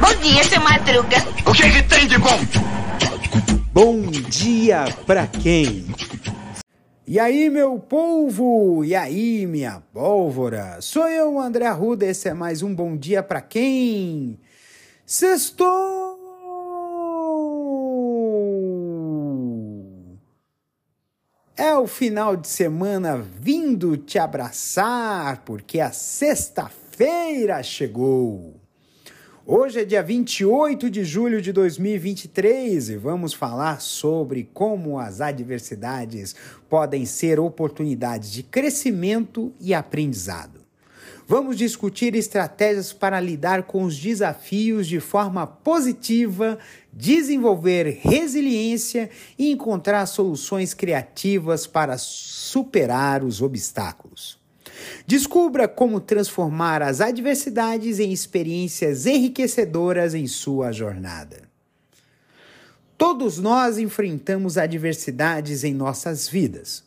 Bom dia, seu Madruga. O que, que tem de bom? Bom dia pra quem? E aí, meu povo? E aí, minha pólvora? Sou eu, André Arruda. Esse é mais um Bom Dia pra quem? Sextou! É o final de semana vindo te abraçar, porque a sexta-feira chegou. Hoje é dia 28 de julho de 2023 e vamos falar sobre como as adversidades podem ser oportunidades de crescimento e aprendizado. Vamos discutir estratégias para lidar com os desafios de forma positiva, desenvolver resiliência e encontrar soluções criativas para superar os obstáculos. Descubra como transformar as adversidades em experiências enriquecedoras em sua jornada. Todos nós enfrentamos adversidades em nossas vidas.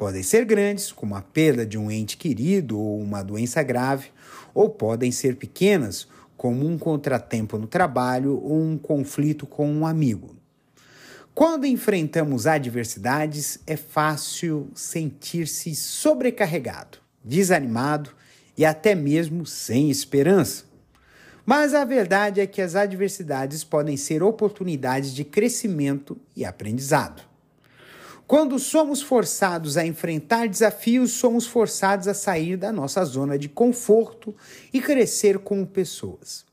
Podem ser grandes, como a perda de um ente querido ou uma doença grave, ou podem ser pequenas, como um contratempo no trabalho ou um conflito com um amigo. Quando enfrentamos adversidades, é fácil sentir-se sobrecarregado, desanimado e até mesmo sem esperança. Mas a verdade é que as adversidades podem ser oportunidades de crescimento e aprendizado. Quando somos forçados a enfrentar desafios, somos forçados a sair da nossa zona de conforto e crescer como pessoas.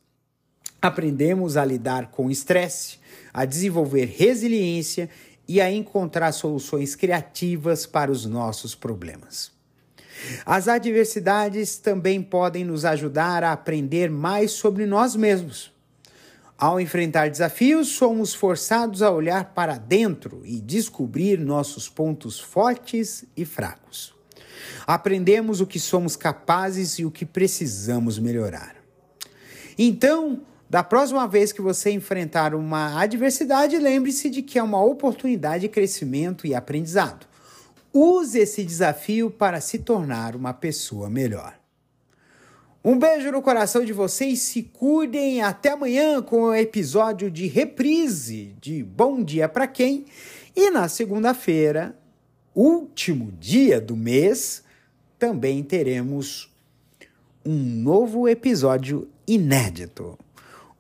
Aprendemos a lidar com estresse, a desenvolver resiliência e a encontrar soluções criativas para os nossos problemas. As adversidades também podem nos ajudar a aprender mais sobre nós mesmos. Ao enfrentar desafios, somos forçados a olhar para dentro e descobrir nossos pontos fortes e fracos. Aprendemos o que somos capazes e o que precisamos melhorar. Então, da próxima vez que você enfrentar uma adversidade, lembre-se de que é uma oportunidade de crescimento e aprendizado. Use esse desafio para se tornar uma pessoa melhor. Um beijo no coração de vocês, se cuidem. Até amanhã com o episódio de reprise de Bom Dia para Quem. E na segunda-feira, último dia do mês, também teremos um novo episódio inédito.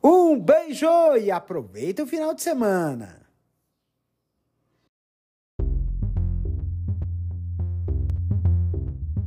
Um beijo e aproveita o final de semana.